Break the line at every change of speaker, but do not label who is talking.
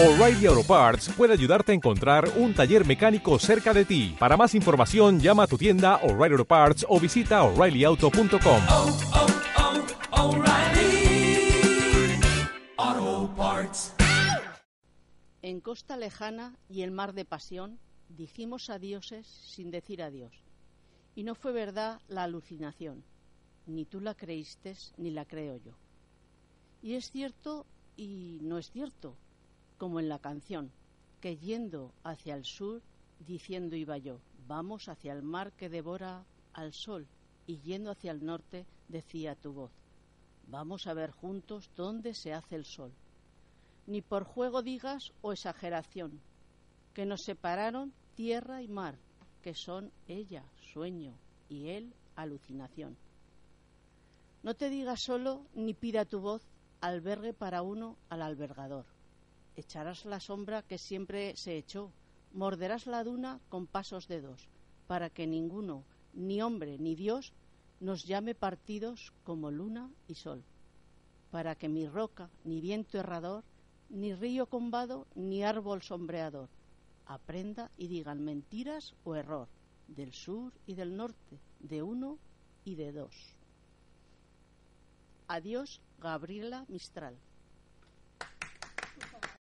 O'Reilly Auto Parts puede ayudarte a encontrar un taller mecánico cerca de ti. Para más información, llama a tu tienda O'Reilly Auto Parts o visita oreillyauto.com.
oh, oh, Parts.
En costa lejana y el mar de pasión dijimos adioses sin decir adiós. Y no fue verdad la alucinación, ni tú la creíste ni la creo yo. Y es cierto y no es cierto, como en la canción, que yendo hacia el sur, diciendo iba yo, vamos hacia el mar que devora al sol, y yendo hacia el norte, decía tu voz, vamos a ver juntos dónde se hace el sol. Ni por juego digas o exageración, que nos separaron tierra y mar, que son ella, sueño, y él, alucinación. No te digas solo ni pida tu voz albergue para uno al albergador. Echarás la sombra que siempre se echó, morderás la duna con pasos de dos, para que ninguno, ni hombre ni Dios, nos llame partidos como luna y sol, para que mi roca, ni viento errador, ni río combado, ni árbol sombreador, aprenda y digan mentiras o error, del sur y del norte, de uno y de dos. Adiós, Gabriela Mistral.